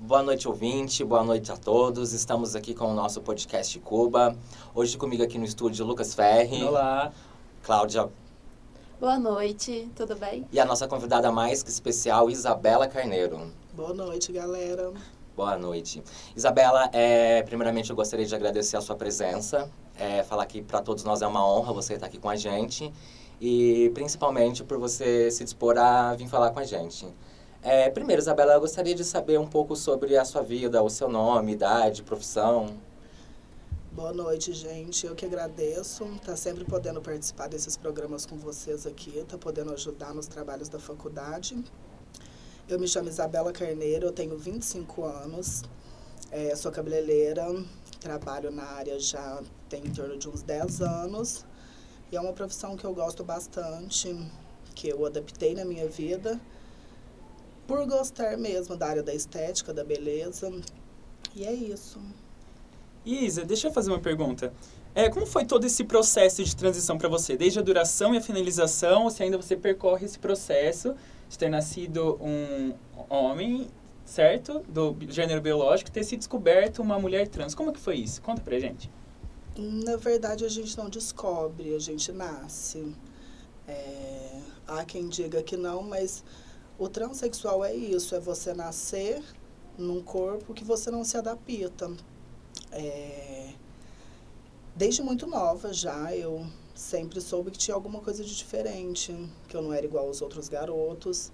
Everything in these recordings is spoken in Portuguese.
Boa noite, ouvinte. Boa noite a todos. Estamos aqui com o nosso podcast Cuba. Hoje comigo aqui no estúdio Lucas Ferri. Olá. Cláudia. Boa noite, tudo bem? E a nossa convidada mais que especial, Isabela Carneiro. Boa noite, galera. Boa noite. Isabela, é, primeiramente eu gostaria de agradecer a sua presença. É, falar que para todos nós é uma honra você estar aqui com a gente. E principalmente por você se dispor a vir falar com a gente. É, primeiro, Isabela, eu gostaria de saber um pouco sobre a sua vida, o seu nome, idade, profissão. Boa noite, gente. Eu que agradeço. Tá sempre podendo participar desses programas com vocês aqui, tá podendo ajudar nos trabalhos da faculdade. Eu me chamo Isabela Carneiro, eu tenho 25 anos, é, sou cabeleireira, trabalho na área já tem em torno de uns 10 anos. E é uma profissão que eu gosto bastante, que eu adaptei na minha vida por gostar mesmo da área da estética, da beleza. E é isso. Isa, deixa eu fazer uma pergunta. É, como foi todo esse processo de transição para você? Desde a duração e a finalização, ou se ainda você percorre esse processo de ter nascido um homem, certo? Do gênero biológico, ter se descoberto uma mulher trans. Como que foi isso? Conta pra gente. Na verdade, a gente não descobre, a gente nasce. É, há quem diga que não, mas o transexual é isso, é você nascer num corpo que você não se adapta. É, desde muito nova já, eu sempre soube que tinha alguma coisa de diferente, que eu não era igual aos outros garotos.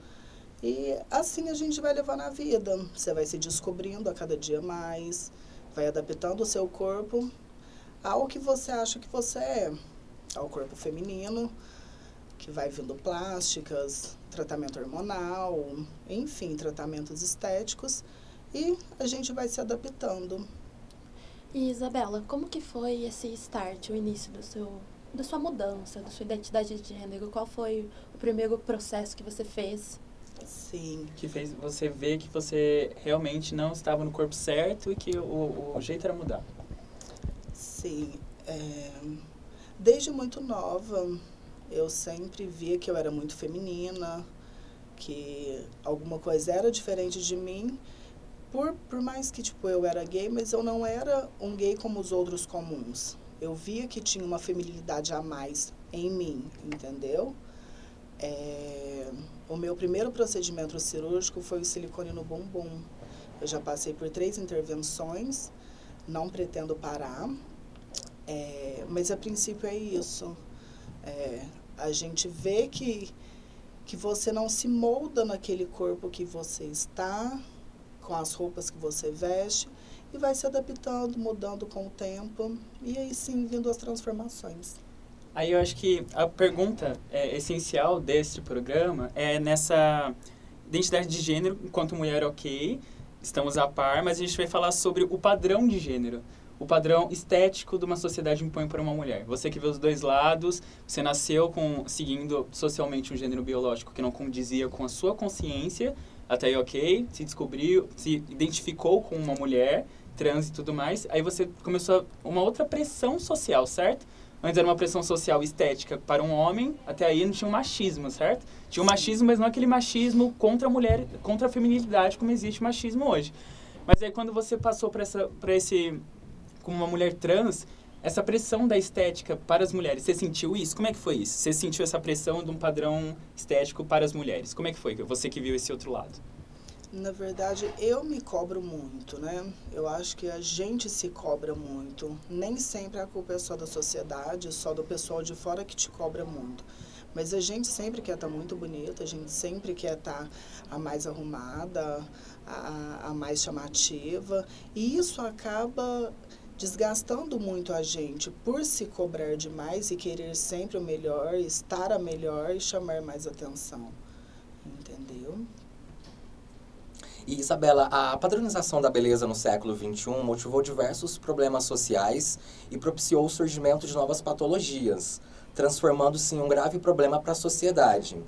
E assim a gente vai levando a vida. Você vai se descobrindo a cada dia mais, vai adaptando o seu corpo ao que você acha que você é, ao corpo feminino, que vai vindo plásticas, tratamento hormonal, enfim, tratamentos estéticos, e a gente vai se adaptando. E Isabela, como que foi esse start, o início do seu, da sua mudança, da sua identidade de gênero? Qual foi o primeiro processo que você fez? Sim. Que fez você ver que você realmente não estava no corpo certo e que o, o jeito era mudar. Sim. É, desde muito nova, eu sempre via que eu era muito feminina, que alguma coisa era diferente de mim por, por mais que tipo, eu era gay, mas eu não era um gay como os outros comuns. Eu via que tinha uma feminilidade a mais em mim, entendeu? É, o meu primeiro procedimento cirúrgico foi o silicone no bumbum. Eu já passei por três intervenções, não pretendo parar, é, mas a princípio é isso. É, a gente vê que, que você não se molda naquele corpo que você está, com as roupas que você veste e vai se adaptando, mudando com o tempo e aí sim vindo as transformações. Aí eu acho que a pergunta é, essencial deste programa é nessa identidade de gênero enquanto mulher ok, estamos a par, mas a gente vai falar sobre o padrão de gênero, o padrão estético de uma sociedade impõe para uma mulher. Você que vê os dois lados, você nasceu com seguindo socialmente um gênero biológico que não condizia com a sua consciência até aí ok, se descobriu, se identificou com uma mulher trans e tudo mais, aí você começou uma outra pressão social, certo? Antes era uma pressão social estética para um homem, até aí não tinha um machismo, certo? Tinha um machismo, mas não aquele machismo contra a mulher, contra a feminilidade, como existe machismo hoje. Mas aí quando você passou para esse, como uma mulher trans, essa pressão da estética para as mulheres, você sentiu isso? Como é que foi isso? Você sentiu essa pressão de um padrão estético para as mulheres? Como é que foi? Você que viu esse outro lado. Na verdade, eu me cobro muito, né? Eu acho que a gente se cobra muito. Nem sempre a culpa é só da sociedade, só do pessoal de fora que te cobra muito. Mas a gente sempre quer estar tá muito bonita, a gente sempre quer estar tá a mais arrumada, a, a mais chamativa. E isso acaba desgastando muito a gente por se cobrar demais e querer sempre o melhor, estar a melhor e chamar mais atenção. Entendeu? E Isabela, a padronização da beleza no século XXI motivou diversos problemas sociais e propiciou o surgimento de novas patologias, transformando-se em um grave problema para a sociedade.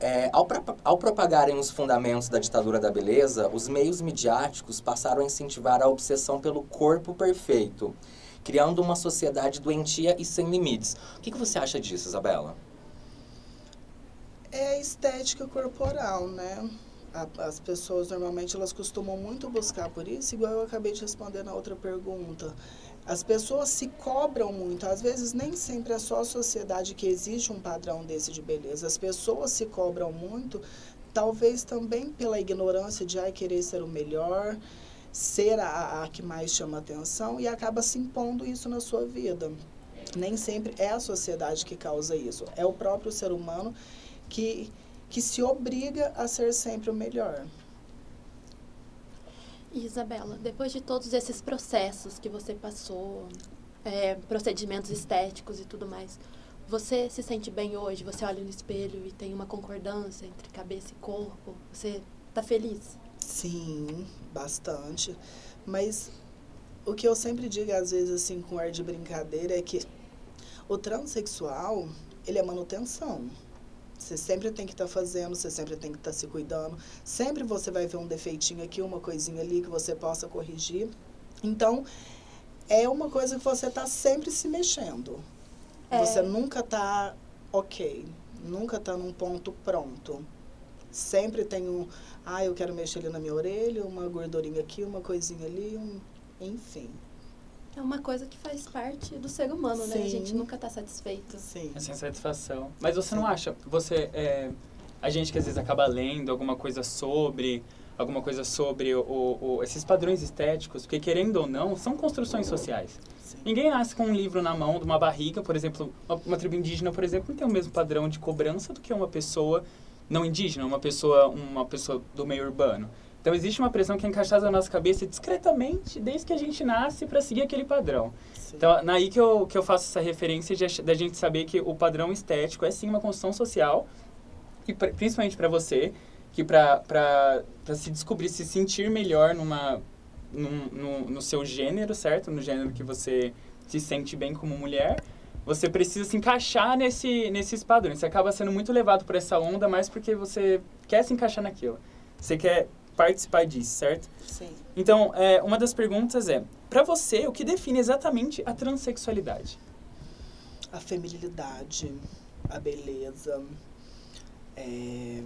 É, ao, ao, propagarem os fundamentos da ditadura da beleza, os meios midiáticos passaram a incentivar a obsessão pelo corpo perfeito, criando uma sociedade doentia e sem limites. O que, que você acha disso, Isabela? É a estética corporal, né? as pessoas normalmente elas costumam muito buscar por isso, igual eu acabei de responder na outra pergunta. As pessoas se cobram muito, às vezes nem sempre é só a sociedade que exige um padrão desse de beleza. As pessoas se cobram muito, talvez também pela ignorância de ai, querer ser o melhor, ser a, a que mais chama atenção e acaba se impondo isso na sua vida. Nem sempre é a sociedade que causa isso, é o próprio ser humano que, que se obriga a ser sempre o melhor. Isabela, depois de todos esses processos que você passou, é, procedimentos estéticos e tudo mais, você se sente bem hoje? Você olha no espelho e tem uma concordância entre cabeça e corpo? Você está feliz? Sim, bastante. Mas o que eu sempre digo, às vezes, assim, com ar de brincadeira, é que o transexual, ele é manutenção. Você sempre tem que estar tá fazendo, você sempre tem que estar tá se cuidando. Sempre você vai ver um defeitinho aqui, uma coisinha ali que você possa corrigir. Então, é uma coisa que você está sempre se mexendo. É. Você nunca está ok, nunca está num ponto pronto. Sempre tem um, ah, eu quero mexer ali na minha orelha, uma gordurinha aqui, uma coisinha ali, um, enfim. É uma coisa que faz parte do ser humano, Sim. né? A gente nunca está satisfeito. Sim. É sem satisfação. Mas você Sim. não acha, você, é, a gente que às vezes acaba lendo alguma coisa sobre, alguma coisa sobre o, o, esses padrões estéticos, porque querendo ou não, são construções sociais. Sim. Ninguém nasce com um livro na mão, de uma barriga, por exemplo, uma, uma tribo indígena, por exemplo, não tem o mesmo padrão de cobrança do que uma pessoa não indígena, uma pessoa, uma pessoa do meio urbano. Então existe uma pressão que é encaixada na nossa cabeça discretamente desde que a gente nasce para seguir aquele padrão. Sim. Então, naí que eu, que eu faço essa referência de, da gente saber que o padrão estético é sim uma construção social, e pra, principalmente para você, que para se descobrir, se sentir melhor numa, num, no, no seu gênero, certo? No gênero que você se sente bem como mulher, você precisa se encaixar nesse, nesses padrões. Você acaba sendo muito levado por essa onda, mas porque você quer se encaixar naquilo. Você quer participar disso, certo? Sim. Então, é, uma das perguntas é, para você, o que define exatamente a transexualidade? A feminilidade, a beleza, é,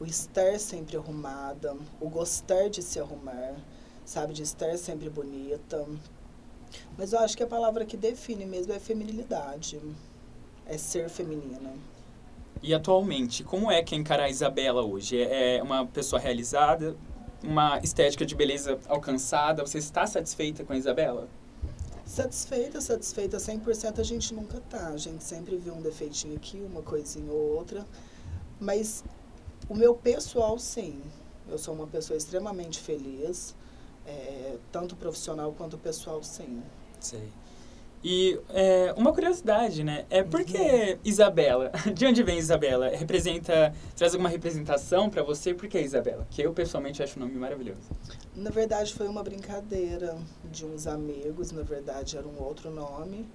o estar sempre arrumada, o gostar de se arrumar, sabe, de estar sempre bonita. Mas eu acho que a palavra que define mesmo é feminilidade, é ser feminina. E atualmente, como é que é encarar a Isabela hoje? É, é uma pessoa realizada, uma estética de beleza alcançada? Você está satisfeita com a Isabela? Satisfeita, satisfeita 100% a gente nunca tá. A gente sempre vê um defeitinho aqui, uma coisinha ou outra. Mas o meu pessoal, sim. Eu sou uma pessoa extremamente feliz, é, tanto profissional quanto pessoal, sim. Sei. E é, uma curiosidade, né? É por que Isabela? De onde vem Isabela? Representa, traz alguma representação para você? Por que Isabela? Que eu pessoalmente acho o nome maravilhoso. Na verdade foi uma brincadeira de uns amigos, na verdade era um outro nome.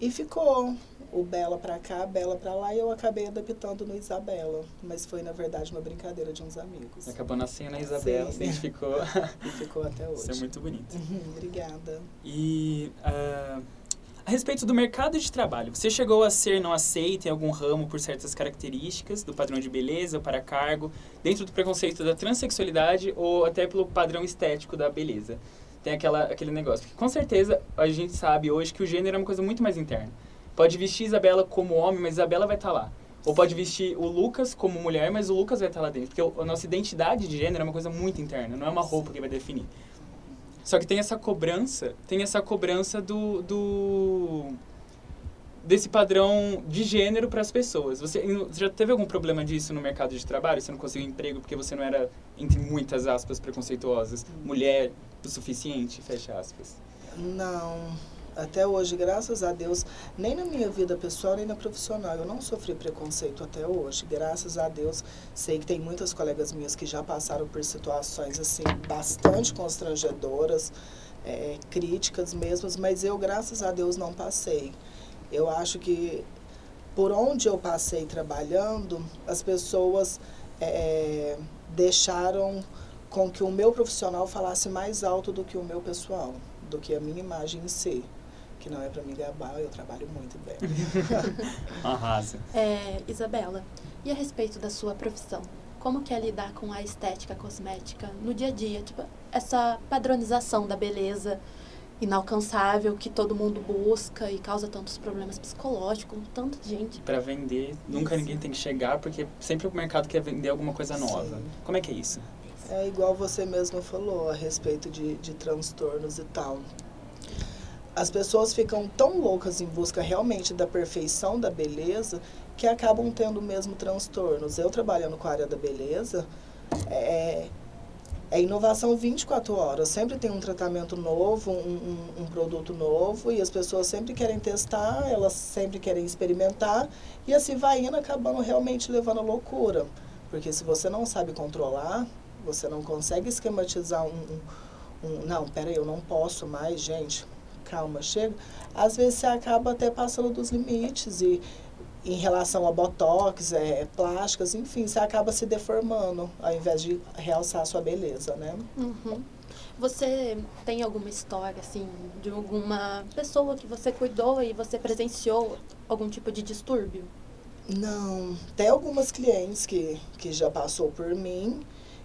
E ficou o Bela para cá, Bela para lá, e eu acabei adaptando no Isabela. Mas foi, na verdade, uma brincadeira de uns amigos. Acabou nascendo a Isabela, Sim. ficou e ficou até hoje. Isso é muito bonito. Uhum, obrigada. E... Uh, a respeito do mercado de trabalho, você chegou a ser não aceito em algum ramo por certas características do padrão de beleza para cargo, dentro do preconceito da transexualidade ou até pelo padrão estético da beleza? Tem aquela, aquele negócio. Com certeza, a gente sabe hoje que o gênero é uma coisa muito mais interna. Pode vestir Isabela como homem, mas Isabela vai estar tá lá. Ou pode vestir o Lucas como mulher, mas o Lucas vai estar tá lá dentro. Porque a nossa identidade de gênero é uma coisa muito interna, não é uma roupa que vai definir. Só que tem essa cobrança, tem essa cobrança do, do desse padrão de gênero para as pessoas. Você, você, já teve algum problema disso no mercado de trabalho? Você não conseguiu emprego porque você não era, entre muitas aspas, preconceituosas, mulher o suficiente, fecha aspas? Não até hoje, graças a Deus, nem na minha vida pessoal, nem na profissional, eu não sofri preconceito até hoje. Graças a Deus, sei que tem muitas colegas minhas que já passaram por situações assim bastante constrangedoras, é, críticas mesmo, mas eu, graças a Deus, não passei. Eu acho que por onde eu passei trabalhando, as pessoas é, deixaram com que o meu profissional falasse mais alto do que o meu pessoal, do que a minha imagem em si que não é para me gabar, eu trabalho muito bem. Arrasa. É, Isabela, e a respeito da sua profissão? como que é lidar com a estética cosmética no dia a dia, tipo, essa padronização da beleza inalcançável que todo mundo busca e causa tantos problemas psicológicos, tanta gente. Para vender, nunca ninguém tem que chegar porque sempre o mercado quer vender alguma coisa nova. Sim. Como é que é isso? É igual você mesmo falou a respeito de, de transtornos e tal. As pessoas ficam tão loucas em busca realmente da perfeição, da beleza, que acabam tendo mesmo transtornos. Eu trabalhando com a área da beleza, é, é inovação 24 horas. Sempre tem um tratamento novo, um, um, um, produto novo, e as pessoas sempre querem testar, elas sempre querem experimentar, e assim vai indo, acabando realmente levando a loucura. Porque se você não sabe controlar, você não consegue esquematizar um. um não, peraí, eu não posso mais, gente, calma, chega. Às vezes você acaba até passando dos limites e em relação a botox, é, plásticas, enfim, você acaba se deformando ao invés de realçar a sua beleza, né? Uhum. Você tem alguma história, assim, de alguma pessoa que você cuidou e você presenciou algum tipo de distúrbio? Não, tem algumas clientes que, que já passou por mim,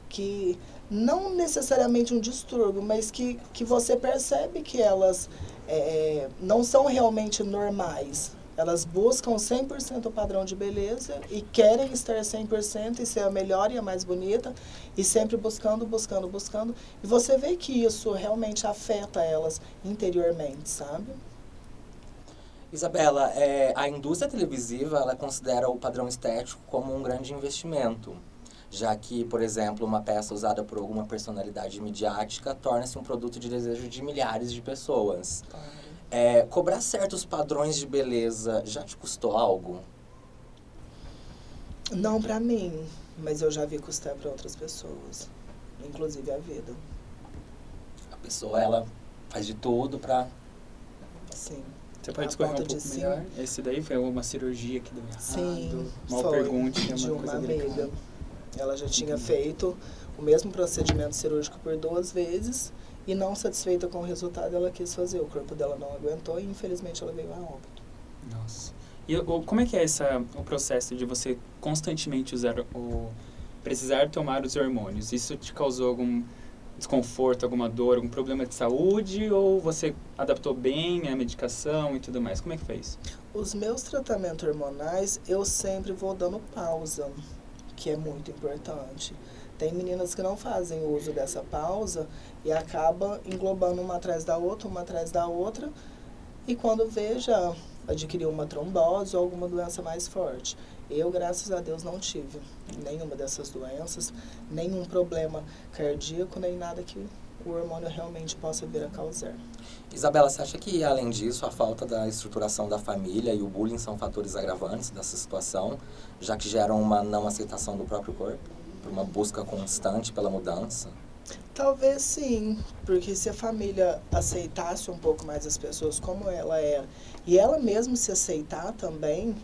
que não necessariamente um distúrbio, mas que, que você percebe que elas é, não são realmente normais, elas buscam 100% o padrão de beleza e querem estar 100% e ser a melhor e a mais bonita e sempre buscando, buscando, buscando. E você vê que isso realmente afeta elas interiormente, sabe? Isabela, é, a indústria televisiva ela considera o padrão estético como um grande investimento, já que, por exemplo, uma peça usada por alguma personalidade midiática torna-se um produto de desejo de milhares de pessoas. É, cobrar certos padrões de beleza já te custou algo? Não para mim, mas eu já vi custar para outras pessoas, inclusive a vida. A pessoa ela faz de tudo para Sim. Você pode discorrer um pouco melhor? Sim. Esse daí foi uma cirurgia que deu errado? Sim, Mal foi pergunte, é uma de uma amiga. Ela já tinha feito o mesmo procedimento cirúrgico por duas vezes e não satisfeita com o resultado, ela quis fazer. O corpo dela não aguentou e infelizmente ela veio a óbito. Nossa. E como é que é essa, o processo de você constantemente usar o precisar tomar os hormônios? Isso te causou algum desconforto, alguma dor, algum problema de saúde ou você adaptou bem a medicação e tudo mais? Como é que fez? Os meus tratamentos hormonais eu sempre vou dando pausa, que é muito importante. Tem meninas que não fazem uso dessa pausa e acaba englobando uma atrás da outra, uma atrás da outra, e quando veja adquiriu uma trombose ou alguma doença mais forte. Eu, graças a Deus, não tive nenhuma dessas doenças, nenhum problema cardíaco, nem nada que o hormônio realmente possa vir a causar. Isabela, você acha que, além disso, a falta da estruturação da família e o bullying são fatores agravantes dessa situação, já que geram uma não aceitação do próprio corpo? por uma busca constante pela mudança? Talvez sim, porque se a família aceitasse um pouco mais as pessoas como ela é, e ela mesma se aceitar também,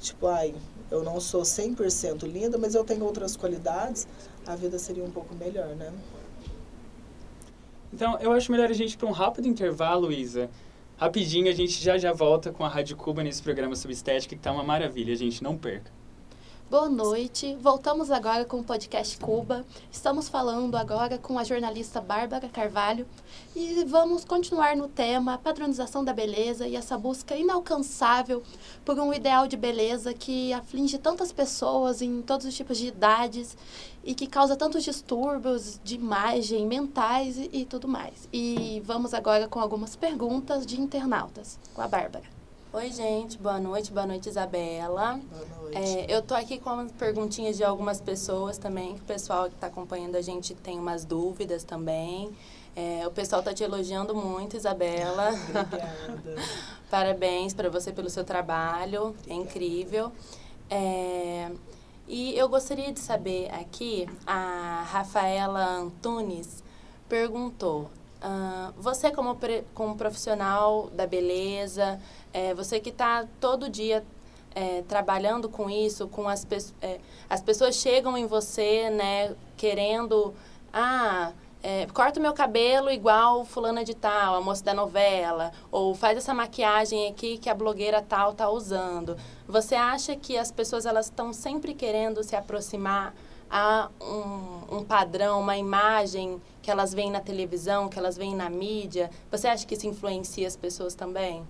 tipo, ai, eu não sou 100% linda, mas eu tenho outras qualidades, a vida seria um pouco melhor, né? Então, eu acho melhor a gente ir para um rápido intervalo, Isa. Rapidinho, a gente já já volta com a Rádio Cuba nesse programa sobre estética, que tá uma maravilha, a gente não perca. Boa noite. Voltamos agora com o podcast Cuba. Estamos falando agora com a jornalista Bárbara Carvalho e vamos continuar no tema padronização da beleza e essa busca inalcançável por um ideal de beleza que aflige tantas pessoas em todos os tipos de idades e que causa tantos distúrbios de imagem, mentais e, e tudo mais. E vamos agora com algumas perguntas de internautas com a Bárbara. Oi, gente, boa noite, boa noite, Isabela. Boa noite. É, eu tô aqui com perguntinhas de algumas pessoas também, que o pessoal que está acompanhando a gente tem umas dúvidas também. É, o pessoal está te elogiando muito, Isabela. Obrigada. Parabéns para você pelo seu trabalho, é Obrigada. é incrível. É, e eu gostaria de saber aqui, a Rafaela Antunes perguntou, uh, você como, como profissional da beleza, é, você que está todo dia é, trabalhando com isso, com as, é, as pessoas chegam em você, né, querendo, ah, é, corta o meu cabelo igual fulana de tal, a moça da novela, ou faz essa maquiagem aqui que a blogueira tal tá usando. Você acha que as pessoas elas estão sempre querendo se aproximar há um, um padrão, uma imagem que elas veem na televisão, que elas veem na mídia. Você acha que isso influencia as pessoas também?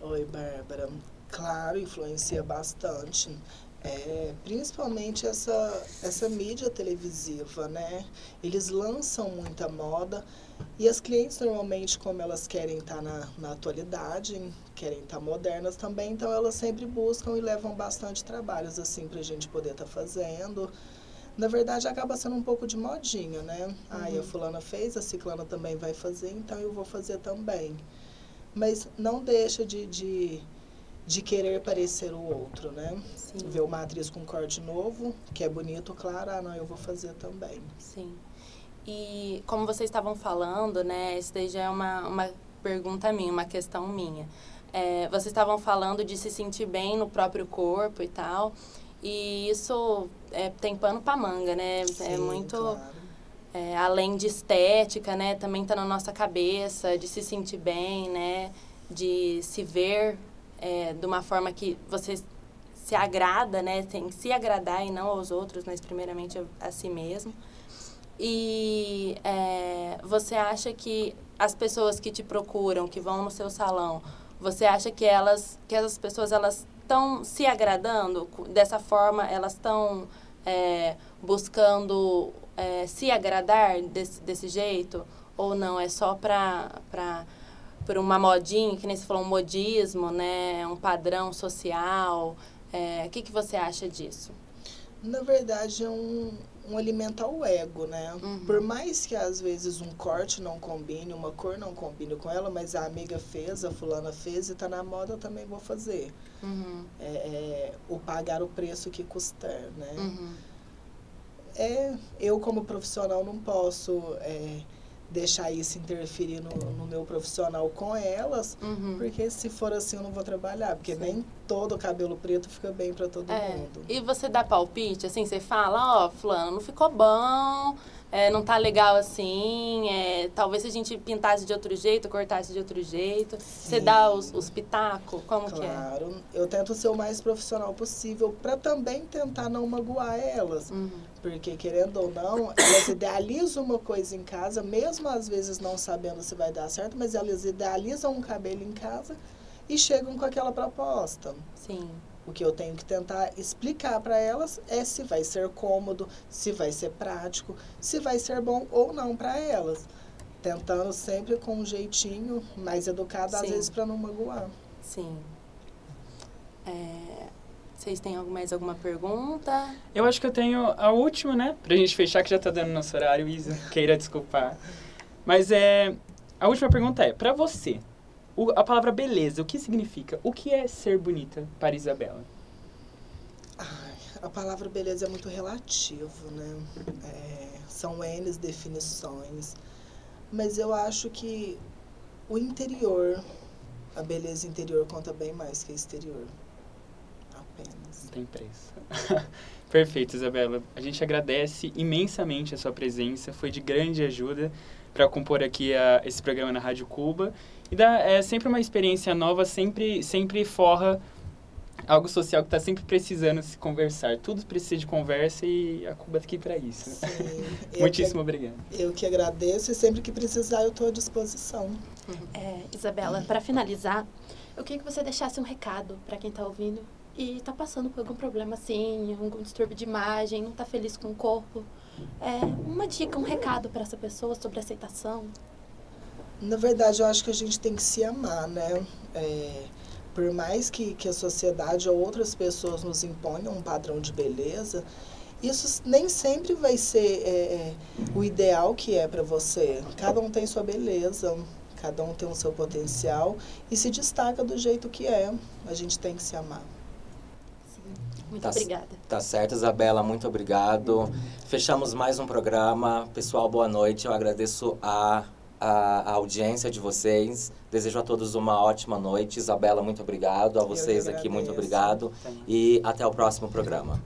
Oi, Bárbara. Claro, influencia bastante. É, principalmente essa, essa mídia televisiva, né? Eles lançam muita moda e as clientes normalmente, como elas querem estar na, na atualidade, querem estar modernas também, então elas sempre buscam e levam bastante trabalhos assim para a gente poder estar fazendo. Na verdade, acaba sendo um pouco de modinha, né? Uhum. Ah, a fulana fez, a ciclana também vai fazer, então eu vou fazer também. Mas não deixa de, de de querer parecer o outro, né? Sim. Ver uma atriz com corte novo, que é bonito, claro, ah, não, eu vou fazer também. Sim. E como vocês estavam falando, né, isso daí já é uma, uma pergunta minha, uma questão minha. É, vocês estavam falando de se sentir bem no próprio corpo e tal, e isso é, tem pano para manga, né? É Sim, é muito... Claro. É, além de estética, né, também está na nossa cabeça, de se sentir bem, né, de se ver é, de uma forma que você se agrada, né? Tem se agradar e não aos outros, mas primeiramente a, a si mesmo. E é, você acha que as pessoas que te procuram, que vão no seu salão, você acha que elas, que essas pessoas elas estão se agradando dessa forma? Elas estão é, buscando é, se agradar desse, desse jeito? Ou não? É só para por uma modinha, que nem você falou, um modismo, né? Um padrão social. É, o que, que você acha disso? Na verdade, é um, um alimento ao ego, né? Uhum. Por mais que às vezes um corte não combine, uma cor não combine com ela, mas a amiga fez, a fulana fez e tá na moda, eu também vou fazer. Uhum. É, é, o pagar o preço que custar, né? Uhum. É, eu como profissional não posso... É, deixar isso interferir no, no meu profissional com elas, uhum. porque se for assim eu não vou trabalhar, porque Sim. nem todo cabelo preto fica bem para todo é. mundo. E você dá palpite, assim, você fala, ó, oh, fulano, não ficou bom, é, não tá legal assim, é, talvez se a gente pintasse de outro jeito, cortasse de outro jeito. Sim. Você dá os, os pitacos, como claro. que é? Claro, eu tento ser o mais profissional possível para também tentar não magoar elas. Uhum. Porque, querendo ou não, elas idealizam uma coisa em casa, mesmo às vezes não sabendo se vai dar certo, mas elas idealizam um cabelo em casa e chegam com aquela proposta. Sim. O que eu tenho que tentar explicar para elas é se vai ser cômodo, se vai ser prático, se vai ser bom ou não para elas. Tentando sempre com um jeitinho mais educado, Sim. às vezes para não magoar. Sim. É, vocês têm mais alguma pergunta? Eu acho que eu tenho a última, né? Pra gente fechar, que já tá dando nosso horário, Isa. Queira desculpar. Mas é. A última pergunta é: pra você, o, a palavra beleza, o que significa? O que é ser bonita para Isabela? Ai, a palavra beleza é muito relativo, né? É, são N definições. Mas eu acho que o interior, a beleza interior conta bem mais que a exterior. Apenas. Não tem preço. Perfeito, Isabela. A gente agradece imensamente a sua presença. Foi de grande ajuda para compor aqui a, esse programa na Rádio Cuba. E dá, é sempre uma experiência nova, sempre, sempre forra algo social que está sempre precisando se conversar. Tudo precisa de conversa e a Cuba está aqui para isso. Sim, Muitíssimo que, obrigado. Eu que agradeço e sempre que precisar eu estou à disposição. É, Isabela, para finalizar, eu queria que você deixasse um recado para quem está ouvindo e está passando por algum problema assim, algum distúrbio de imagem, não está feliz com o corpo. É, uma dica, um recado para essa pessoa sobre aceitação. Na verdade, eu acho que a gente tem que se amar, né? É, por mais que, que a sociedade ou outras pessoas nos imponham um padrão de beleza, isso nem sempre vai ser é, é o ideal que é para você. Cada um tem sua beleza, cada um tem o seu potencial e se destaca do jeito que é. A gente tem que se amar. Muito tá, obrigada. Tá certo, Isabela, muito obrigado. Fechamos mais um programa. Pessoal, boa noite. Eu agradeço a a, a, audiência de vocês. Desejo a todos uma ótima noite. Isabela, muito obrigado. A vocês aqui, muito obrigado. E até o próximo programa.